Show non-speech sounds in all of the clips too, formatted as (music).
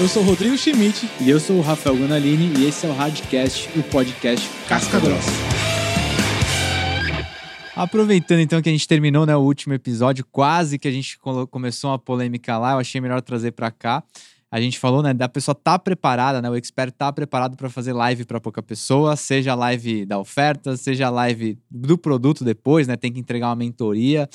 Eu sou o Rodrigo Schmidt. E eu sou o Rafael Gonalini e esse é o Hardcast, o podcast Casca Grossa. Aproveitando então que a gente terminou né, o último episódio, quase que a gente começou uma polêmica lá, eu achei melhor trazer para cá. A gente falou, né, da pessoa tá preparada, né, o expert tá preparado para fazer live para pouca pessoa, seja a live da oferta, seja a live do produto depois, né, tem que entregar uma mentoria.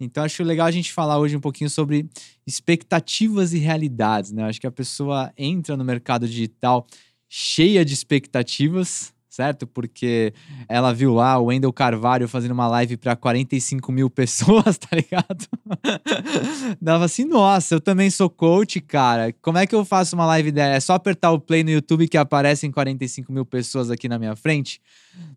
Então, acho legal a gente falar hoje um pouquinho sobre expectativas e realidades, né? Acho que a pessoa entra no mercado digital cheia de expectativas, certo? Porque ela viu lá o Wendel Carvalho fazendo uma live para 45 mil (laughs) pessoas, tá ligado? (laughs) Dava assim, nossa, eu também sou coach, cara. Como é que eu faço uma live dela? É só apertar o play no YouTube que aparecem 45 mil pessoas aqui na minha frente?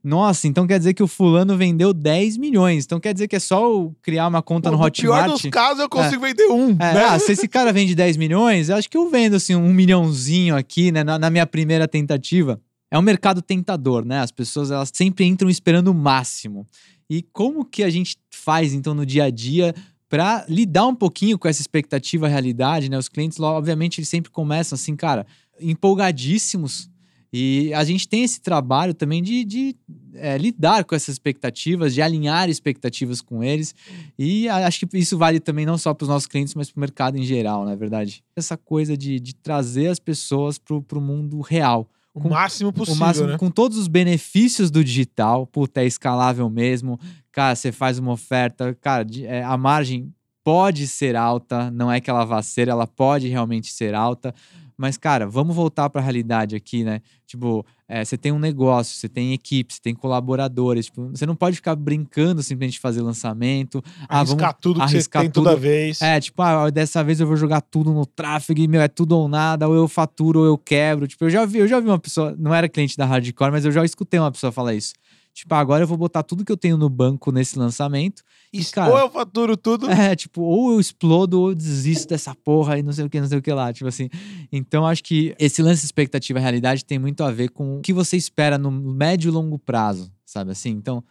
Nossa, então quer dizer que o fulano vendeu 10 milhões. Então quer dizer que é só criar uma conta Pô, no Hotmart. No pior dos casos, eu consigo é. vender um. É, né? ah, se esse cara vende 10 milhões, eu acho que eu vendo assim um milhãozinho aqui, né, na, na minha primeira tentativa é um mercado tentador, né? As pessoas elas sempre entram esperando o máximo. E como que a gente faz então no dia a dia para lidar um pouquinho com essa expectativa realidade, né? Os clientes, obviamente, eles sempre começam assim, cara, empolgadíssimos. E a gente tem esse trabalho também de, de é, lidar com essas expectativas, de alinhar expectativas com eles. E acho que isso vale também não só para os nossos clientes, mas para o mercado em geral, na é verdade. Essa coisa de, de trazer as pessoas para o mundo real o com, máximo possível, o máximo, né? Com todos os benefícios do digital, puta, é escalável mesmo. Cara, você faz uma oferta, cara, é, a margem pode ser alta, não é que ela vá ser, ela pode realmente ser alta. Mas, cara, vamos voltar para a realidade aqui, né? Tipo, é, você tem um negócio, você tem equipe, você tem colaboradores. Tipo, você não pode ficar brincando simplesmente fazer lançamento. Ah, arriscar ah, tudo que arriscar você tem tudo. toda vez. É, tipo, ah, dessa vez eu vou jogar tudo no tráfego e, meu, é tudo ou nada, ou eu faturo ou eu quebro. Tipo, eu já vi, eu já vi uma pessoa, não era cliente da Hardcore, mas eu já escutei uma pessoa falar isso. Tipo, agora eu vou botar tudo que eu tenho no banco nesse lançamento. E, cara, ou eu faturo tudo. É, tipo, ou eu explodo ou eu desisto dessa porra e não sei o que, não sei o que lá. Tipo assim. Então, acho que esse lance expectativa realidade tem muito a ver com o que você espera no médio e longo prazo, sabe assim? Então.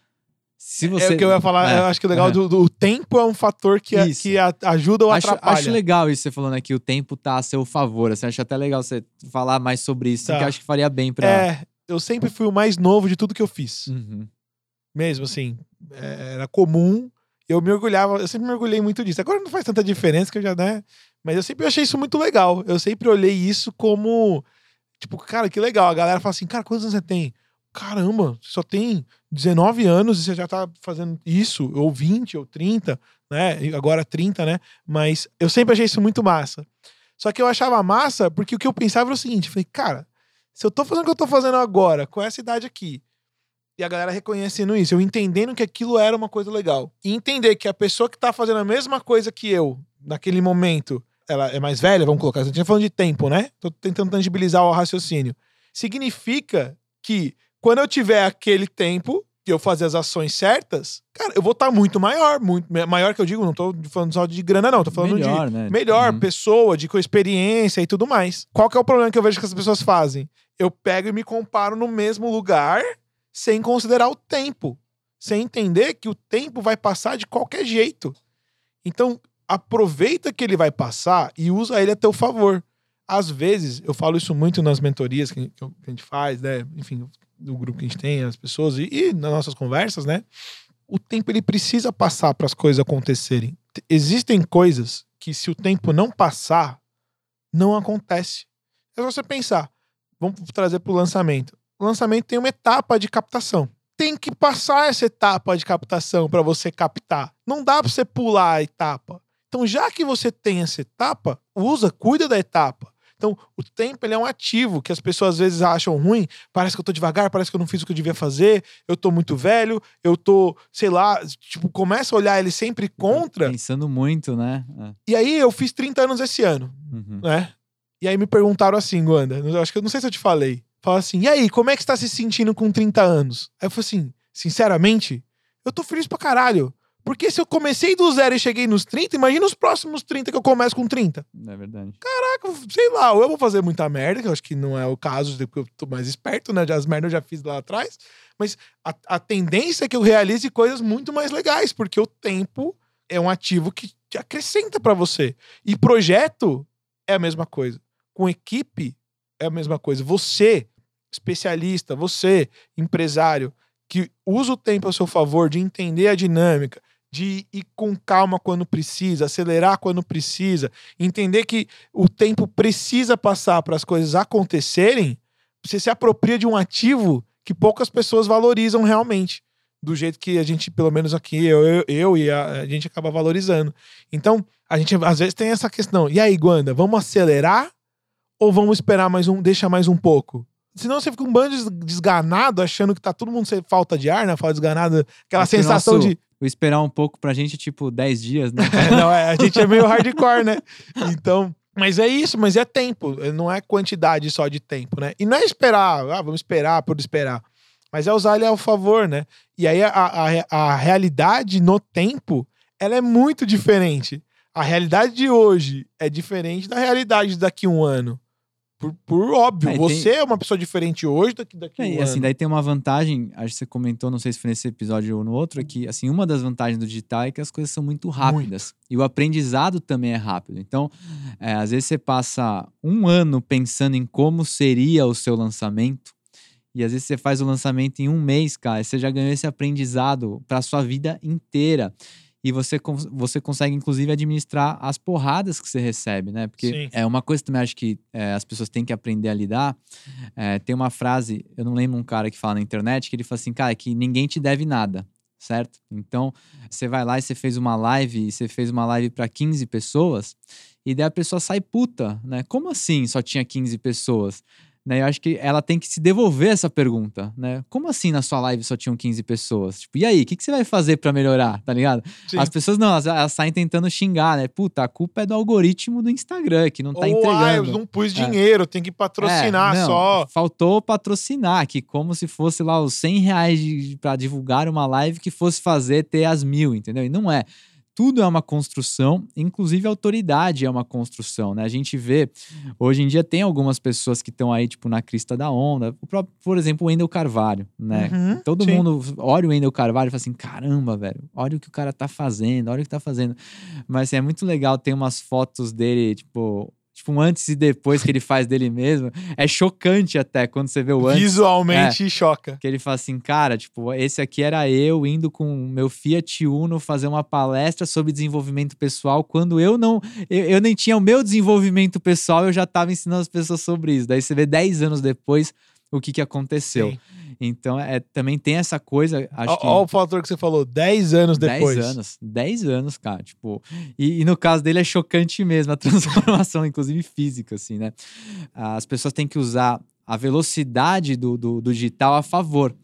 Se você... É o que eu ia falar, é, eu acho que o legal é. do, do, tempo é um fator que, é, que ajuda ou acho, atrapalha. Acho legal isso você falando aqui, o tempo tá a seu favor. Assim, acho até legal você falar mais sobre isso, tá. que acho que faria bem pra. É, eu sempre fui o mais novo de tudo que eu fiz. Uhum. Mesmo assim, é, era comum. Eu me orgulhava, eu sempre me orgulhei muito disso. Agora não faz tanta diferença que eu já, né? Mas eu sempre achei isso muito legal. Eu sempre olhei isso como, tipo, cara, que legal. A galera fala assim, cara, quantos anos você tem? Caramba, você só tem 19 anos e você já tá fazendo isso, ou 20, ou 30, né? Agora 30, né? Mas eu sempre achei isso muito massa. Só que eu achava massa porque o que eu pensava era o seguinte: falei, cara, se eu tô fazendo o que eu tô fazendo agora, com essa idade aqui, e a galera reconhecendo isso, eu entendendo que aquilo era uma coisa legal. E entender que a pessoa que tá fazendo a mesma coisa que eu, naquele momento, ela é mais velha, vamos colocar, a gente tá falando de tempo, né? Tô tentando tangibilizar o raciocínio. Significa que quando eu tiver aquele tempo, e eu fazer as ações certas, cara, eu vou estar tá muito maior, muito maior que eu digo, não tô falando só de grana não, tô falando melhor, de né? melhor, uhum. pessoa, de com experiência e tudo mais. Qual que é o problema que eu vejo que as pessoas fazem? Eu pego e me comparo no mesmo lugar sem considerar o tempo, sem entender que o tempo vai passar de qualquer jeito. Então, aproveita que ele vai passar e usa ele a teu favor. Às vezes, eu falo isso muito nas mentorias que a gente faz, né? Enfim, do grupo que a gente tem, as pessoas, e, e nas nossas conversas, né? O tempo ele precisa passar para as coisas acontecerem. Existem coisas que, se o tempo não passar, não acontece. É só você pensar. Vamos trazer para o lançamento. O lançamento tem uma etapa de captação. Tem que passar essa etapa de captação para você captar. Não dá para você pular a etapa. Então, já que você tem essa etapa, usa, cuida da etapa. Então, o tempo ele é um ativo que as pessoas às vezes acham ruim. Parece que eu tô devagar, parece que eu não fiz o que eu devia fazer, eu tô muito velho, eu tô, sei lá, tipo, começa a olhar ele sempre contra. Pensando muito, né? É. E aí eu fiz 30 anos esse ano, uhum. né? E aí me perguntaram assim, Wanda, eu acho que eu não sei se eu te falei. Fala assim, e aí, como é que você tá se sentindo com 30 anos? Aí eu falei assim, sinceramente, eu tô feliz pra caralho. Porque se eu comecei do zero e cheguei nos 30, imagina os próximos 30 que eu começo com 30. É verdade. Caraca, sei lá, ou eu vou fazer muita merda, que eu acho que não é o caso, porque eu tô mais esperto, né? As merdas eu já fiz lá atrás. Mas a, a tendência é que eu realize coisas muito mais legais, porque o tempo é um ativo que te acrescenta para você. E projeto é a mesma coisa. Com equipe, é a mesma coisa. Você, especialista, você, empresário, que usa o tempo a seu favor de entender a dinâmica, de ir com calma quando precisa, acelerar quando precisa, entender que o tempo precisa passar para as coisas acontecerem, você se apropria de um ativo que poucas pessoas valorizam realmente. Do jeito que a gente, pelo menos aqui, eu, eu, eu e a, a, gente acaba valorizando. Então, a gente às vezes tem essa questão. E aí, Guanda, vamos acelerar ou vamos esperar mais um, deixa mais um pouco? Senão você fica um bando desganado, achando que tá todo mundo sem falta de ar, né? Falta desganado, aquela sensação nosso, de. esperar um pouco pra gente, tipo, 10 dias, né? (laughs) é, não, é, a gente é meio hardcore, né? Então, mas é isso, mas é tempo, não é quantidade só de tempo, né? E não é esperar, ah, vamos esperar por esperar, mas é usar ele ao favor, né? E aí a, a, a realidade no tempo, ela é muito diferente. A realidade de hoje é diferente da realidade daqui a um ano. Por, por óbvio, é, você tem... é uma pessoa diferente hoje do que daqui a é, um e, assim, daí tem uma vantagem, acho que você comentou, não sei se foi nesse episódio ou no outro, é que, assim, uma das vantagens do digital é que as coisas são muito rápidas. Muito. E o aprendizado também é rápido. Então, é, às vezes você passa um ano pensando em como seria o seu lançamento, e às vezes você faz o lançamento em um mês, cara, você já ganhou esse aprendizado para sua vida inteira e você, você consegue, inclusive, administrar as porradas que você recebe, né? Porque Sim. é uma coisa que também acho que é, as pessoas têm que aprender a lidar. É, tem uma frase, eu não lembro um cara que fala na internet, que ele fala assim, cara, que ninguém te deve nada, certo? Então, você vai lá e você fez uma live, e você fez uma live para 15 pessoas, e daí a pessoa sai puta, né? Como assim só tinha 15 pessoas? Né, eu acho que ela tem que se devolver essa pergunta, né? Como assim na sua live só tinham 15 pessoas? Tipo, e aí, o que, que você vai fazer para melhorar, tá ligado? Sim. As pessoas não, elas, elas, saem tentando xingar, né? Puta, a culpa é do algoritmo do Instagram, que não tá Ou, entregando. Ah, eu não pus é. dinheiro, tem que patrocinar é, não, só. Faltou patrocinar, que como se fosse lá os 100 reais para divulgar uma live que fosse fazer ter as mil, entendeu? E não é tudo é uma construção, inclusive a autoridade é uma construção, né? A gente vê, hoje em dia tem algumas pessoas que estão aí, tipo, na crista da onda. O próprio, por exemplo, o Wendel Carvalho, né? Uhum, Todo sim. mundo olha o Wendel Carvalho e fala assim, caramba, velho, olha o que o cara tá fazendo, olha o que tá fazendo. Mas assim, é muito legal ter umas fotos dele, tipo, tipo, um antes e depois que ele faz dele mesmo. É chocante até quando você vê o antes. Visualmente é, choca. Que ele fala assim, cara, tipo, esse aqui era eu indo com meu Fiat Uno fazer uma palestra sobre desenvolvimento pessoal, quando eu não, eu, eu nem tinha o meu desenvolvimento pessoal, eu já tava ensinando as pessoas sobre isso. Daí você vê 10 anos depois o que que aconteceu. Sim. Então, é, também tem essa coisa. Acho Olha o fator que você falou, 10 anos depois. 10 anos, 10 anos, cara. Tipo, e, e, no caso dele é chocante mesmo, a (laughs) transformação, inclusive física, assim, né? As pessoas têm que usar a velocidade do, do, do digital a favor.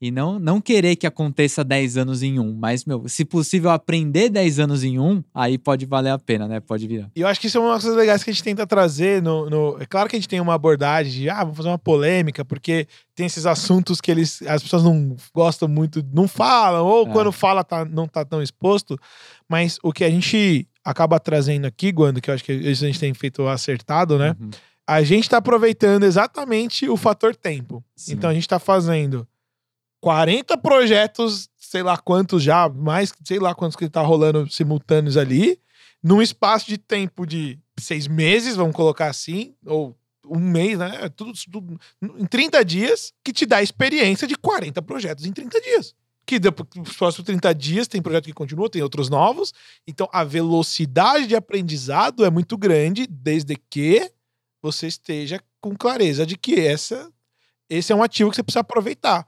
E não, não querer que aconteça 10 anos em um, mas, meu, se possível aprender 10 anos em um, aí pode valer a pena, né? Pode virar. E eu acho que isso é uma das coisas legais que a gente tenta trazer no, no. É claro que a gente tem uma abordagem de, ah, vamos fazer uma polêmica, porque tem esses assuntos que eles, as pessoas não gostam muito, não falam, ou é. quando fala tá, não tá tão exposto. Mas o que a gente acaba trazendo aqui, Guando, que eu acho que isso a gente tem feito acertado, né? Uhum. A gente tá aproveitando exatamente o fator tempo. Sim. Então a gente tá fazendo 40 projetos, sei lá quantos já, mais, sei lá quantos que tá rolando simultâneos ali, num espaço de tempo de seis meses, vamos colocar assim, ou um mês, né? É tudo, tudo em 30 dias, que te dá experiência de 40 projetos em 30 dias. Que depois, nos próximos 30 dias tem projeto que continua, tem outros novos. Então a velocidade de aprendizado é muito grande, desde que você esteja com clareza de que essa, esse é um ativo que você precisa aproveitar.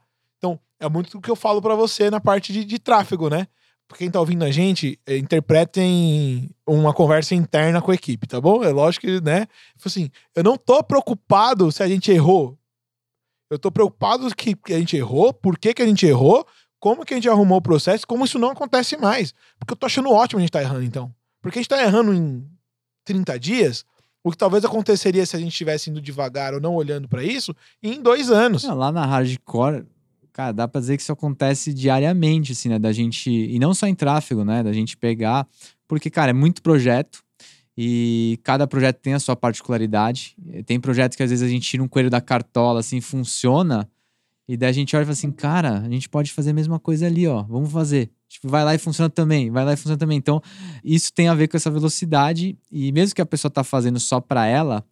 É muito o que eu falo para você na parte de, de tráfego, né? Quem tá ouvindo a gente, é, interpretem uma conversa interna com a equipe, tá bom? É lógico que, né? Assim, eu não tô preocupado se a gente errou. Eu tô preocupado que a gente errou, por que, que a gente errou, como que a gente arrumou o processo, como isso não acontece mais. Porque eu tô achando ótimo a gente tá errando, então. Porque a gente tá errando em 30 dias, o que talvez aconteceria se a gente estivesse indo devagar ou não olhando para isso, em dois anos. Lá na Hardcore, Cara, dá pra dizer que isso acontece diariamente, assim, né? Da gente. E não só em tráfego, né? Da gente pegar. Porque, cara, é muito projeto. E cada projeto tem a sua particularidade. Tem projetos que às vezes a gente tira um coelho da cartola, assim, funciona. E daí a gente olha e fala assim, cara, a gente pode fazer a mesma coisa ali, ó. Vamos fazer. Tipo, vai lá e funciona também, vai lá e funciona também. Então, isso tem a ver com essa velocidade. E mesmo que a pessoa tá fazendo só para ela,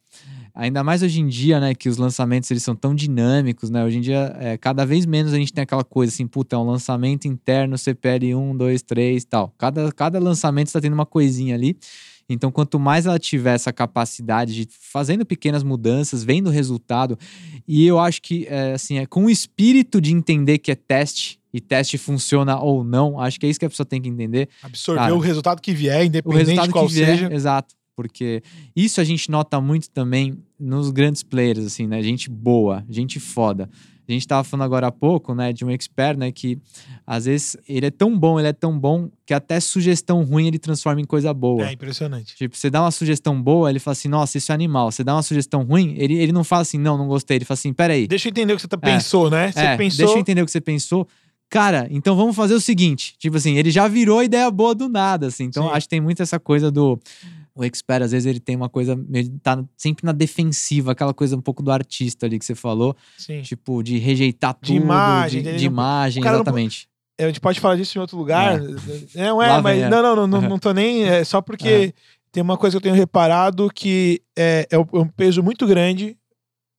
ainda mais hoje em dia, né, que os lançamentos eles são tão dinâmicos, né? Hoje em dia, é, cada vez menos a gente tem aquela coisa assim, puta, é um lançamento interno CPL 1, 2, 3 e tal. Cada, cada lançamento está tendo uma coisinha ali. Então, quanto mais ela tiver essa capacidade de fazendo pequenas mudanças, vendo o resultado, e eu acho que é, assim, é com o espírito de entender que é teste e teste funciona ou não, acho que é isso que a pessoa tem que entender. Absorver Cara, o resultado que vier, independente de qual vier, seja. Exato. Porque isso a gente nota muito também nos grandes players, assim, né? Gente boa, gente foda. A gente estava falando agora há pouco, né, de um expert, né, que às vezes ele é tão bom, ele é tão bom que até sugestão ruim ele transforma em coisa boa. É impressionante. Tipo, você dá uma sugestão boa, ele fala assim, nossa, isso é animal. Você dá uma sugestão ruim, ele, ele não fala assim, não, não gostei. Ele fala assim, peraí. Deixa eu entender o que você tá, é, pensou, né? Você é, pensou... Deixa eu entender o que você pensou. Cara, então vamos fazer o seguinte. Tipo assim, ele já virou ideia boa do nada, assim. Então, Sim. acho que tem muito essa coisa do o expert, às vezes, ele tem uma coisa, ele tá sempre na defensiva, aquela coisa um pouco do artista ali que você falou. Sim. Tipo, de rejeitar tudo. De imagem. De, de imagem, exatamente. Não, a gente pode falar disso em outro lugar. É. (laughs) Não é, mas. É. Não, não, não, não, não tô nem. É só porque é. tem uma coisa que eu tenho reparado que é, é, é um peso muito grande.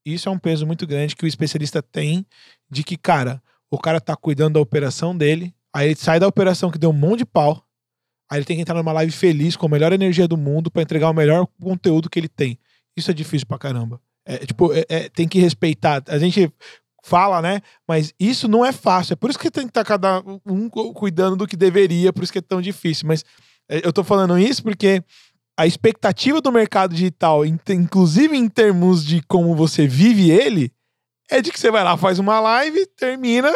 Isso é um peso muito grande que o especialista tem de que, cara, o cara tá cuidando da operação dele, aí ele sai da operação que deu um monte de pau Aí ele tem que entrar numa live feliz, com a melhor energia do mundo, para entregar o melhor conteúdo que ele tem. Isso é difícil pra caramba. É, tipo, é, é, tem que respeitar. A gente fala, né? Mas isso não é fácil. É por isso que tem que estar tá cada um cuidando do que deveria, por isso que é tão difícil. Mas é, eu tô falando isso porque a expectativa do mercado digital, inclusive em termos de como você vive ele, é de que você vai lá, faz uma live, termina,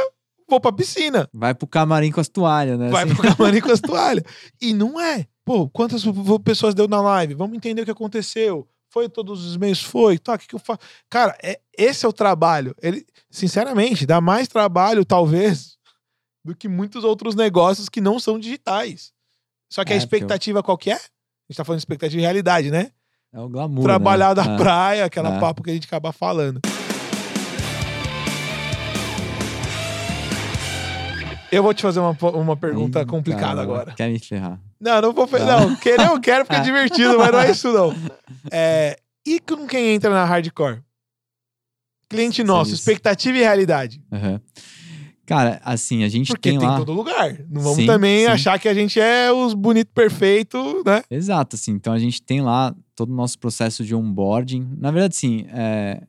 vou pra piscina. Vai pro camarim com as toalhas, né? Vai assim. pro camarim com as (laughs) toalhas. E não é. Pô, quantas pessoas deu na live? Vamos entender o que aconteceu. Foi todos os meses? Foi. Tá, o que, que eu faço? Cara, é, esse é o trabalho. Ele, sinceramente, dá mais trabalho, talvez, do que muitos outros negócios que não são digitais. Só que é, a expectativa eu... qual que é? A gente tá falando de expectativa de realidade, né? É o glamour. Trabalhar né? da é. praia, aquela é. papo que a gente acaba falando. Eu vou te fazer uma, uma pergunta complicada agora. Quer me ferrar? Não, não vou ferrar. Não, querer eu quero porque é (laughs) divertido, mas não é isso não. (laughs) É, e com quem entra na hardcore? Cliente nosso, expectativa e realidade. Uhum. Cara, assim, a gente Porque tem, tem lá... todo lugar. Não vamos sim, também sim. achar que a gente é os bonitos perfeitos, né? Exato, assim. Então a gente tem lá todo o nosso processo de onboarding. Na verdade, sim, é...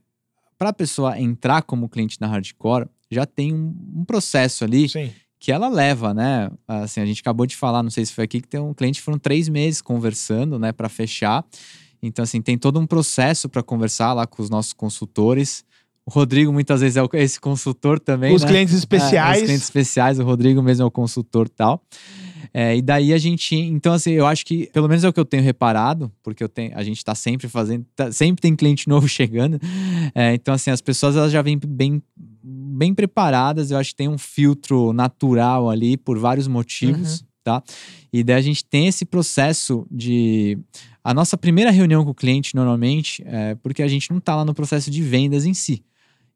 para a pessoa entrar como cliente na hardcore, já tem um, um processo ali sim que ela leva, né? Assim, a gente acabou de falar, não sei se foi aqui, que tem um cliente foram três meses conversando, né, para fechar. Então, assim, tem todo um processo para conversar lá com os nossos consultores. O Rodrigo muitas vezes é esse consultor também. Os né? clientes especiais. É, os clientes especiais, o Rodrigo mesmo é o consultor tal. É, e daí a gente. Então, assim, eu acho que, pelo menos é o que eu tenho reparado, porque eu tenho, a gente está sempre fazendo. Tá, sempre tem cliente (laughs) novo chegando. É, então, assim, as pessoas elas já vêm bem bem preparadas, eu acho que tem um filtro natural ali por vários motivos, uhum. tá? E daí a gente tem esse processo de. A nossa primeira reunião com o cliente, normalmente, é porque a gente não tá lá no processo de vendas em si.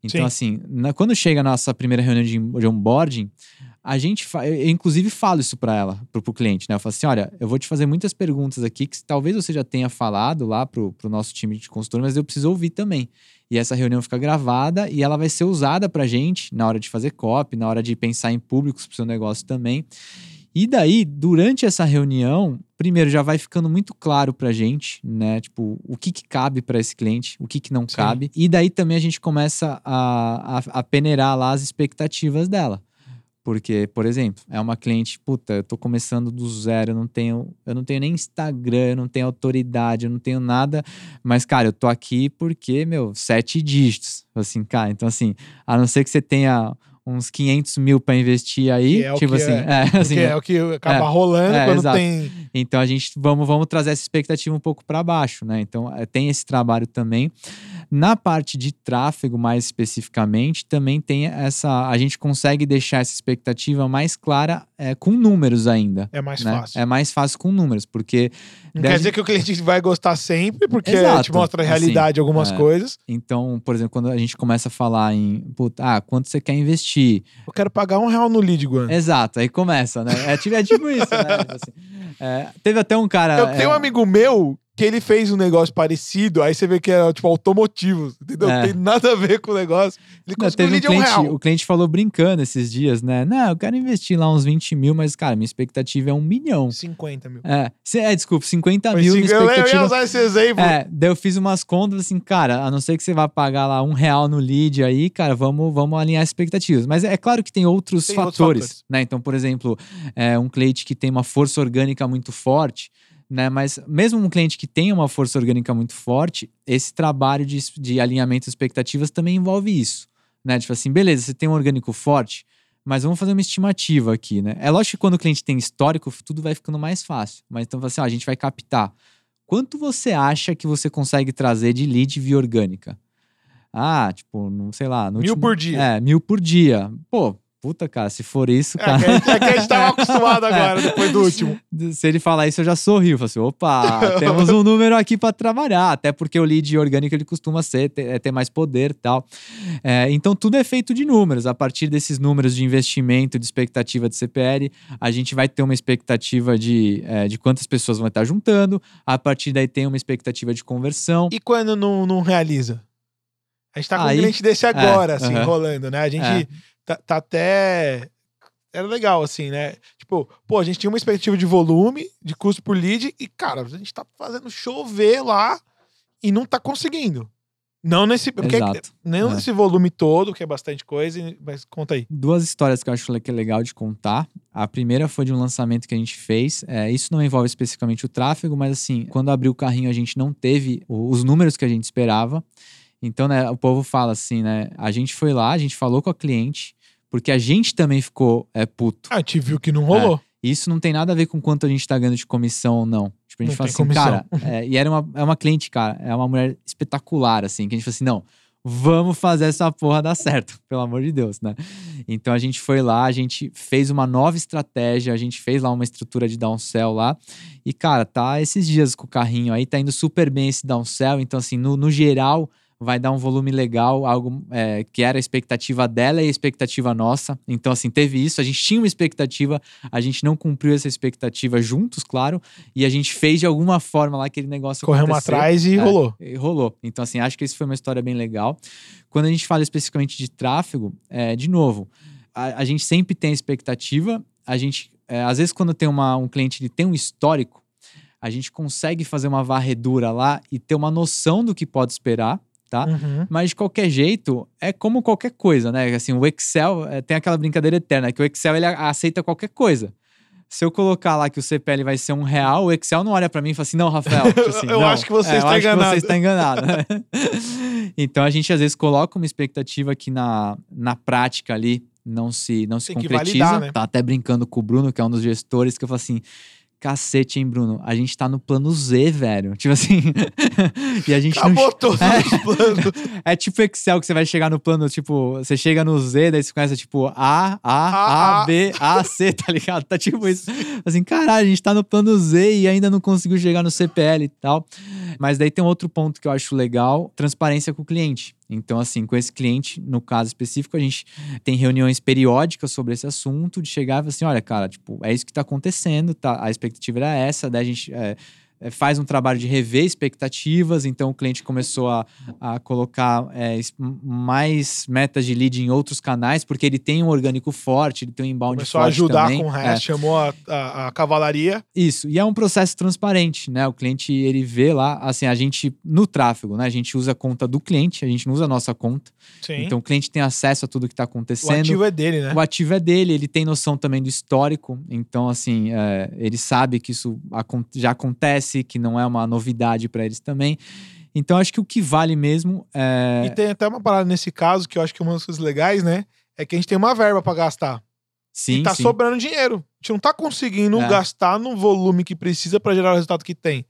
Então, Sim. assim, na, quando chega a nossa primeira reunião de, de onboarding, a gente, eu, inclusive falo isso para ela, pro, pro cliente, né? Eu falo assim, olha, eu vou te fazer muitas perguntas aqui que talvez você já tenha falado lá pro, pro nosso time de consultor, mas eu preciso ouvir também. E essa reunião fica gravada e ela vai ser usada pra gente na hora de fazer copy, na hora de pensar em públicos pro seu negócio também. E daí, durante essa reunião, primeiro já vai ficando muito claro pra gente, né? Tipo, o que, que cabe para esse cliente, o que, que não Sim. cabe. E daí também a gente começa a, a, a peneirar lá as expectativas dela. Porque, por exemplo, é uma cliente, puta, eu tô começando do zero, eu não tenho, eu não tenho nem Instagram, eu não tenho autoridade, eu não tenho nada, mas, cara, eu tô aqui porque, meu, sete dígitos, assim, cara, então, assim, a não ser que você tenha uns 500 mil para investir aí, é tipo assim, é, é, assim, é, o que acaba é, rolando é, quando exato. tem. Então a gente vamos, vamos trazer essa expectativa um pouco para baixo, né? Então é, tem esse trabalho também. Na parte de tráfego, mais especificamente, também tem essa. A gente consegue deixar essa expectativa mais clara é, com números ainda. É mais né? fácil. É mais fácil com números, porque. Não quer dizer que o cliente vai gostar sempre, porque Exato. te mostra a realidade assim, algumas é. coisas. Então, por exemplo, quando a gente começa a falar em. Ah, quanto você quer investir? Eu quero pagar um real no lead, Guan. Exato, aí começa, né? É, tipo, é tipo isso, né? (laughs) Assim, é, teve até um cara. Eu tenho um é, amigo meu que ele fez um negócio parecido, aí você vê que era tipo automotivo, entendeu? É. Não tem nada a ver com o negócio. Ele Não, conseguiu teve um um cliente, real. o cliente falou brincando esses dias, né? Não, eu quero investir lá uns 20 mil, mas, cara, minha expectativa é um milhão. 50 mil. É, cê- é desculpa, 50 Foi mil, cinco- minha eu, eu ia expectativa. usar esse exemplo. É, daí eu fiz umas contas assim, cara, a não ser que você vá pagar lá um real no lead aí, cara, vamos, vamos alinhar as expectativas. Mas é claro que tem outros, Tem outros fatores, fatores. né? Então, por exemplo, é, um cliente que tem uma força orgânica muito forte, né? Mas mesmo um cliente que tem uma força orgânica muito forte, esse trabalho de, de alinhamento de expectativas também envolve isso, né? Tipo assim, beleza, você tem um orgânico forte, mas vamos fazer uma estimativa aqui, né? É lógico que quando o cliente tem histórico, tudo vai ficando mais fácil. Mas então, assim, ó, a gente vai captar. Quanto você acha que você consegue trazer de lead via orgânica? Ah, tipo, não sei lá. Mil último- por dia. É, mil por dia. Pô, puta, cara, se for isso, É, cara. que a gente, é que a gente tava (laughs) acostumado agora, depois do último. Se ele falar isso, eu já sorrio. Eu falo assim, opa, (laughs) temos um número aqui para trabalhar. Até porque o lead orgânico ele costuma ser, ter, é ter mais poder e tal. É, então, tudo é feito de números. A partir desses números de investimento, de expectativa de CPL, a gente vai ter uma expectativa de, é, de quantas pessoas vão estar juntando. A partir daí, tem uma expectativa de conversão. E quando não, não realiza? A gente tá com Aí- um cliente desse agora, assim, aham. rolando, né? A gente É. tá, tá até. Era legal, assim, né? Tipo, pô, a gente tinha uma expectativa de volume, de custo por lead, e, cara, a gente tá fazendo chover lá e não tá conseguindo. Não nesse. Porque, Exato. não É. nesse volume todo, que é bastante coisa, mas conta aí. Duas histórias que eu acho que é legal de contar. A primeira foi de um lançamento que a gente fez. É, isso não envolve especificamente o tráfego, mas assim, quando abriu o carrinho, a gente não teve os números que a gente esperava. Então, né, o povo fala assim, né? A gente foi lá, a gente falou com a cliente, porque a gente também ficou é, puto. Ah, gente viu que não rolou. Isso não tem nada a ver com quanto a gente tá ganhando de comissão ou não. Tipo, a gente Não fala assim, comissão. cara, é, e era uma, é uma cliente, cara, é uma mulher espetacular, assim, que a gente falou assim, não, vamos fazer essa porra dar certo, (laughs) pelo amor de Deus, né? Então a gente foi lá, a gente fez uma nova estratégia, a gente fez lá uma estrutura de downsell lá, e cara, tá esses dias com o carrinho aí, tá indo super bem esse downsell, então assim, no, no geral, vai dar um volume legal, algo é, que era a expectativa dela e a expectativa nossa. Então, assim, teve isso. A gente tinha uma expectativa, a gente não cumpriu essa expectativa juntos, claro, e a gente fez de alguma forma lá aquele negócio Corremos atrás e É. rolou. E rolou. Então, assim, acho que isso foi uma história bem legal. Quando a gente fala especificamente de tráfego, é, de novo, a, a gente sempre tem a expectativa, a gente, é, às vezes, quando tem uma, um cliente ele tem um histórico, a gente consegue fazer uma varredura lá e ter uma noção do que pode esperar, tá? Uhum. Mas de qualquer jeito, é como qualquer coisa, né? Assim, o Excel é, tem aquela brincadeira eterna, que o Excel ele aceita qualquer coisa. Se eu colocar lá que o CPL vai ser um real, o Excel não olha pra mim e fala assim, não, Rafael. tipo (laughs) assim, Eu não. acho que você É, está enganado. você está enganado. então a gente às vezes coloca uma expectativa que na, na prática ali não se, não se Tem concretiza. validar, né? Tá até brincando com o Bruno, que é um dos gestores, que eu falo assim. Cacete, hein, Bruno? A gente tá no plano Z, velho. Tipo assim. (laughs) e a gente não Acabou todos É. os planos. (laughs) é tipo Excel que você vai chegar no plano, tipo, você chega no Z, daí você começa tipo A, A, A, A, A. B, A, C, (laughs) tá ligado? Tá tipo isso. Assim, caralho, a gente tá no plano Z e ainda não conseguiu chegar no CPL e tal. Mas daí tem um outro ponto que eu acho legal, transparência com o cliente. Então, assim, com esse cliente, no caso específico, a gente tem reuniões periódicas sobre esse assunto, de chegar e falar assim, olha, cara, tipo, é isso que tá acontecendo, tá? A expectativa era essa, daí a gente é, faz um trabalho de rever expectativas, então o cliente começou a, a colocar é, mais metas de lead em outros canais, porque ele tem um orgânico forte, ele tem um inbound Começou a forte ajudar também. com o É. resto, chamou a, a, a cavalaria. Isso, e é um processo transparente, né? O cliente, ele vê lá, assim, a gente, no tráfego, né? A gente usa a conta do cliente, a gente não usa a nossa conta. Sim. Então o cliente tem acesso a tudo que está o acontecendo. ativo é dele, né? O ativo é dele, ele tem noção também do histórico, então, assim, é, ele sabe que isso já acontece, que não é uma novidade para eles também. Então, acho que o que vale mesmo é. E tem até uma parada nesse caso que eu acho que uma das coisas legais, né? É que a gente tem uma verba pra gastar. sim, e tá sim. sobrando dinheiro. A gente não tá conseguindo É. gastar no volume que precisa pra gerar o resultado que tem.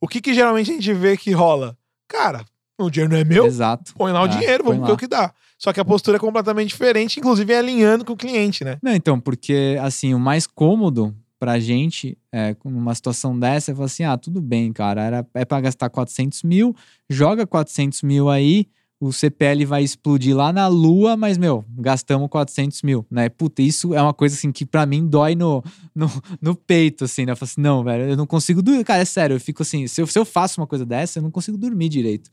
O que que geralmente a gente vê que rola? Cara, o dinheiro não é meu, Exato. põe lá o É, dinheiro, põe vamos ver o que dá. Só que a postura é completamente diferente, inclusive é alinhando com o cliente, né? Não, então, porque, assim, o mais cômodo pra gente, é, numa situação dessa, é falar assim: ah, tudo bem, cara, era, é pra gastar 400 mil, joga 400 mil aí, o CPL vai explodir lá na lua, mas, meu, gastamos 400 mil, né? Puta, isso é uma coisa, assim, que para mim dói no, no, no, peito, assim, né? Eu falo assim, não, velho, eu não consigo dormir. Cara, é sério, eu fico assim, se eu, se eu faço uma coisa dessa, eu não consigo dormir direito.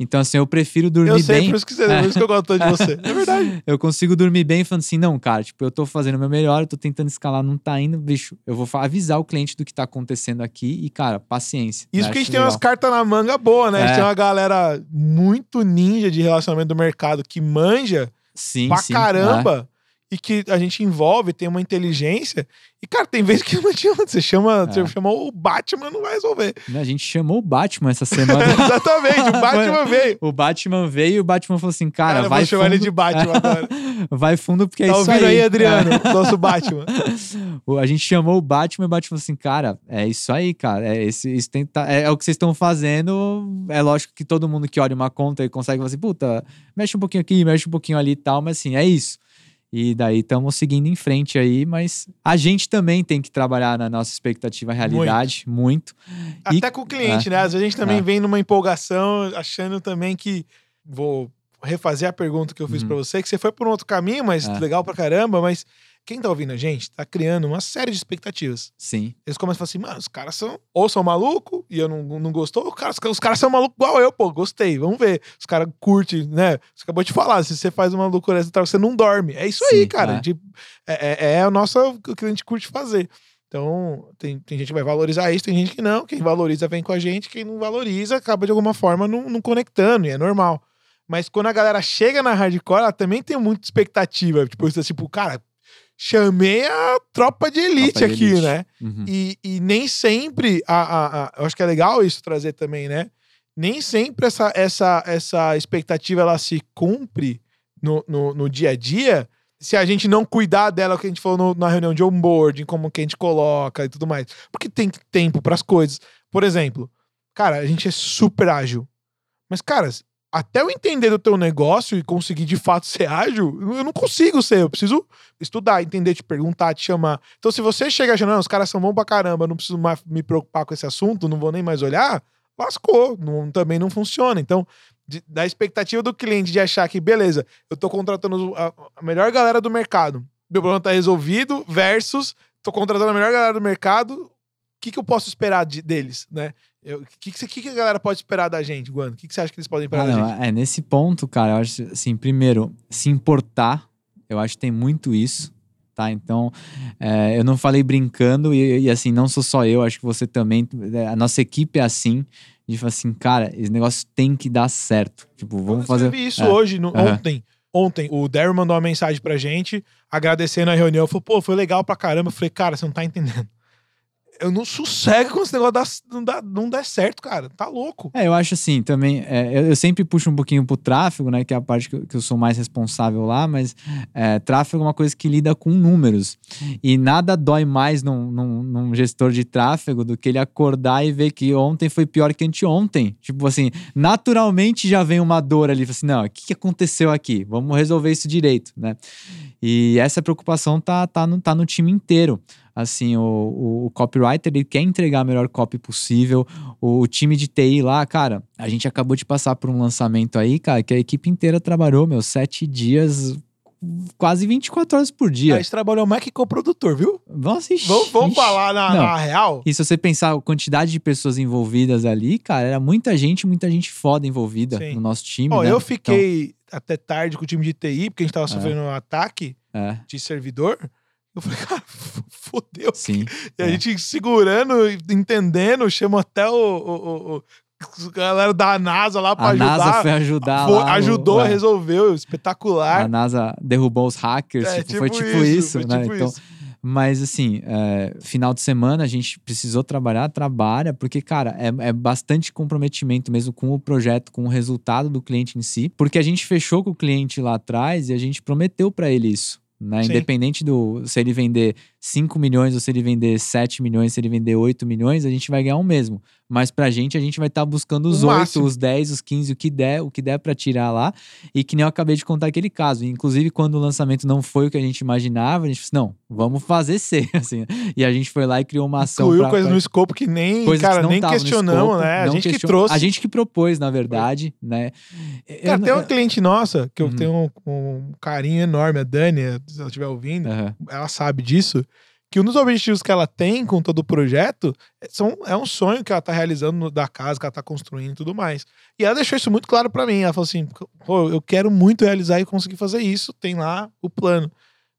Então, assim, eu prefiro dormir bem... Eu sei, bem... por isso que, você, por isso que eu gosto de você. É verdade. (laughs) eu consigo dormir bem falando assim, não, cara, tipo, eu tô fazendo o meu melhor, eu tô tentando escalar, não tá indo, bicho, eu vou avisar o cliente do que tá acontecendo aqui e, cara, paciência. Isso porque a gente tem umas cartas na manga boa, né? É. A gente é. tem uma galera muito ninja de relacionamento do mercado que manja sim, pra sim, caramba. E que a gente envolve, tem uma inteligência. E, cara, tem vezes que não adianta. Você chama, é. você chamou o Batman, não vai resolver. A gente chamou o Batman essa (laughs) semana. Exatamente, o (laughs) Batman veio. O Batman veio e o Batman falou assim, cara, cara vai vou chamar fundo... ele de Batman (laughs) agora. vai fundo porque é tá isso aí. aí, Adriano, é. nosso Batman. a gente chamou o Batman e o Batman falou assim, cara, é isso aí, cara. É, esse, isso tem, tá, é, é, o que vocês estão fazendo. É lógico que todo mundo que olha uma conta e consegue falar assim, puta, mexe um pouquinho aqui, mexe um pouquinho ali e tal, mas assim, é isso. E daí estamos seguindo em frente aí, mas a gente também tem que trabalhar na nossa expectativa realidade, muito. muito. Até e, com o cliente, é, né? Às vezes a gente também é. vem numa empolgação, achando também que vou refazer a pergunta que eu fiz uhum. para você, que você foi por um outro caminho, mas é. legal pra caramba, mas quem tá ouvindo a gente tá criando uma série de expectativas. Sim. Eles começam a falar assim, mano, os caras são. Ou são maluco e eu não, não gostou, os caras, os caras são malucos igual eu, pô, gostei, vamos ver. Os caras curtem, né? Você acabou de falar, se você faz uma loucura você não dorme. É isso Sim, aí, cara. É. é, é, é o nosso o que a gente curte fazer. Então, tem, tem gente que vai valorizar isso, tem gente que não. Quem valoriza vem com a gente, quem não valoriza acaba de alguma forma não, não conectando, e é normal. Mas quando a galera chega na hardcore, ela também tem muita expectativa. Tipo, tipo, cara, chamei a tropa de elite tropa de aqui, elite. né? Uhum. E, e nem sempre, a, a, a, eu acho que é legal isso trazer também, né? Nem sempre essa, essa, essa expectativa ela se cumpre no, no, no dia a dia se a gente não cuidar dela, que a gente falou no, na reunião de onboarding, como que a gente coloca e tudo mais. Porque tem tempo para as coisas. Por exemplo, cara, a gente é super ágil. Mas, cara, até eu entender do teu negócio e conseguir de fato ser ágil, eu não consigo ser. Eu preciso estudar, entender, te perguntar, te chamar. Então, se você chega achando, não, os caras são bons pra caramba, não preciso mais me preocupar com esse assunto, não vou nem mais olhar, lascou. Não, também não funciona. Então, de, da expectativa do cliente de achar que, beleza, eu tô contratando a, a melhor galera do mercado, meu problema tá resolvido, versus tô contratando a melhor galera do mercado, o que, que eu posso esperar de, deles, né? O que, que, que, a galera pode esperar da gente, Guano? O que, que você acha que eles podem esperar ah, da gente? É, nesse ponto, cara, eu acho assim, primeiro, se importar, eu acho que tem muito isso, tá? Então, é, eu não falei brincando e, e, assim, não sou só eu, acho que você também, é, a nossa equipe é assim, de falar assim, cara, esse negócio tem que dar certo. Tipo, vamos eu fazer. Eu isso é, hoje, no, uhum. ontem. Ontem, o Daryl mandou uma mensagem pra gente, agradecendo a reunião. Falou, pô, foi legal pra caramba. Eu falei, cara, você não tá entendendo eu não sossego quando esse negócio dá, não, dá, não dá certo, cara. Tá louco. É, eu acho assim, também. É, eu, eu, sempre puxo um pouquinho pro tráfego, né? Que é a parte que eu, que eu sou mais responsável lá, mas é, tráfego é uma coisa que lida com números. E nada dói mais num, num, num, gestor de tráfego do que ele acordar e ver que ontem foi pior que anteontem. Tipo assim, naturalmente já vem uma dor ali. Assim, não, o que, aconteceu aqui? Vamos resolver isso direito, né? E essa preocupação tá, tá, no, tá no time inteiro assim, o, o, copywriter ele quer entregar a melhor copy possível. O, o, time de TI lá, cara, a gente acabou de passar por um lançamento aí, cara, que a equipe inteira trabalhou, meu, sete dias quase 24 horas por dia. A gente trabalhou mais que co-produtor, viu? Nossa, ixi, vamos, vamos falar na, na, real? E se você pensar a quantidade de pessoas envolvidas ali, cara, era muita gente, muita gente foda envolvida Sim. no nosso time. Ó, né? Eu fiquei então... até tarde com o time de TI, porque a gente tava é. sofrendo é. um ataque é. de servidor. Eu falei, cara, fodeu. Sim. E a é. gente segurando, entendendo, chama até o, o, o, galera da NASA lá pra a ajudar. A NASA foi ajudar foi, lá. Ajudou, no... resolveu, espetacular. A NASA derrubou os hackers, é, tipo, tipo foi tipo isso, isso foi né? Tipo então, isso. Mas assim, é, final de semana a gente precisou trabalhar, trabalha, porque, cara, é, é, bastante comprometimento mesmo com o projeto, com o resultado do cliente em si, porque a gente fechou com o cliente lá atrás e a gente prometeu para ele isso. Né? Independente do se ele vender 5 milhões ou se ele vender 7 milhões, se ele vender 8 milhões, a gente vai ganhar o mesmo. Mas pra gente, a gente vai estar tá buscando os oito, os 10, os 15, o que der, o que der para tirar lá. E que nem eu acabei de contar aquele caso. Inclusive, quando o lançamento não foi o que a gente imaginava, a gente disse, não, vamos fazer ser, (laughs) assim. E a gente foi lá e criou uma ação. Incluiu coisas no escopo que nem, cara, que nem questionamos, escopo, né? A gente question... que trouxe. A gente que propôs, na verdade, né? Cara, eu, tem uma cliente nossa, que eu uhum. tenho um, um, carinho enorme, a Dani, se ela estiver ouvindo, uhum. ela sabe disso que um dos objetivos que ela tem com todo o projeto são, é um sonho que ela tá realizando da casa que ela tá construindo e tudo mais. E ela deixou isso muito claro para mim. Ela falou assim: Pô, eu quero muito realizar e conseguir fazer isso. Tem lá o plano.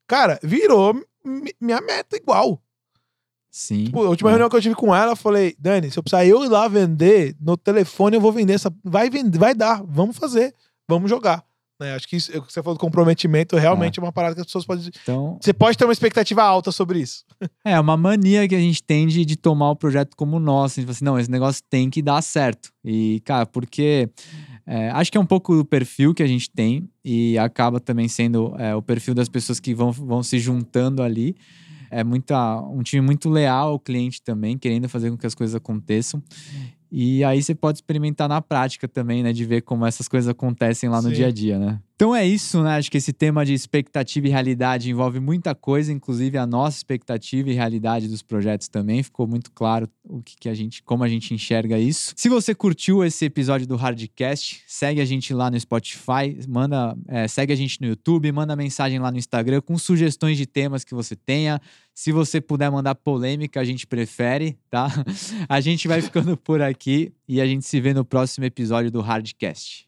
Cara, virou minha meta igual. Sim. Tipo, a última é. reunião que eu tive com ela, eu falei: Dani, se eu precisar eu ir lá vender no telefone, eu vou vender essa. Vai vender, vai dar, vamos fazer, vamos jogar. Né? Acho que isso, que você falou do comprometimento realmente é. é uma parada que as pessoas podem. Então, você pode ter uma expectativa alta sobre isso. (laughs) É, uma mania que a gente tem de, de tomar o projeto como nosso. A gente fala assim, não, esse negócio tem que dar certo. E, cara, porque. É, acho que é um pouco do perfil que a gente tem e acaba também sendo é, o perfil das pessoas que vão, vão se juntando ali. É muita, um time muito leal ao cliente também, querendo fazer com que as coisas aconteçam. E aí você pode experimentar na prática também, né? De ver como essas coisas acontecem lá no Sim. dia a dia, né? Então é isso, né? Acho que esse tema de expectativa e realidade envolve muita coisa, inclusive a nossa expectativa e realidade dos projetos também. Ficou muito claro o que, que a gente, como a gente enxerga isso. Se você curtiu esse episódio do Hardcast, segue a gente lá no Spotify, manda, é, segue a gente no YouTube, manda mensagem lá no Instagram com sugestões de temas que você tenha. Se você puder mandar polêmica, a gente prefere, tá? (laughs) A gente vai ficando por aqui e a gente se vê no próximo episódio do Hardcast.